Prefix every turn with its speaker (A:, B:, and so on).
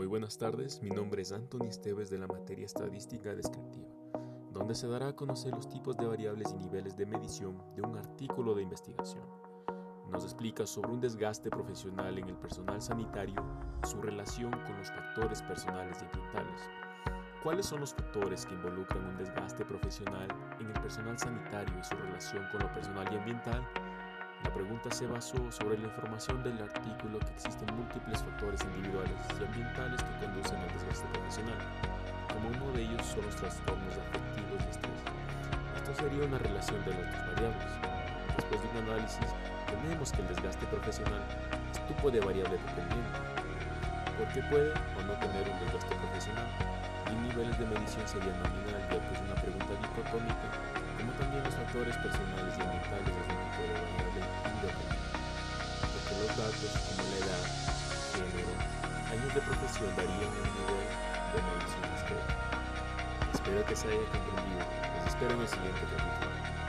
A: Muy buenas tardes, mi nombre es Anthony Esteves de la materia Estadística Descriptiva, donde se dará a conocer los tipos de variables y niveles de medición de un artículo de investigación. Nos explica sobre un desgaste profesional en el personal sanitario su relación con los factores personales y ambientales. ¿Cuáles son los factores que involucran un desgaste profesional en el personal sanitario y su relación con lo personal y ambiental? La pregunta se basó sobre la información del artículo que existen múltiples factores individuales y ambientales que conducen al desgaste profesional, como uno de ellos son los trastornos afectivos y estrés. Esto sería una relación de las dos variables. Después de un análisis, tenemos que el desgaste profesional es tipo de variable dependiente, porque puede o no tener un desgaste profesional, y niveles de medición sería nominal, ya que es una pregunta dicotómica, como también los factores personales y ambientales es datos como la edad, género, años de profesión varían el nivel de medición Espero que se haya comprendido. Les espero en el siguiente capítulo.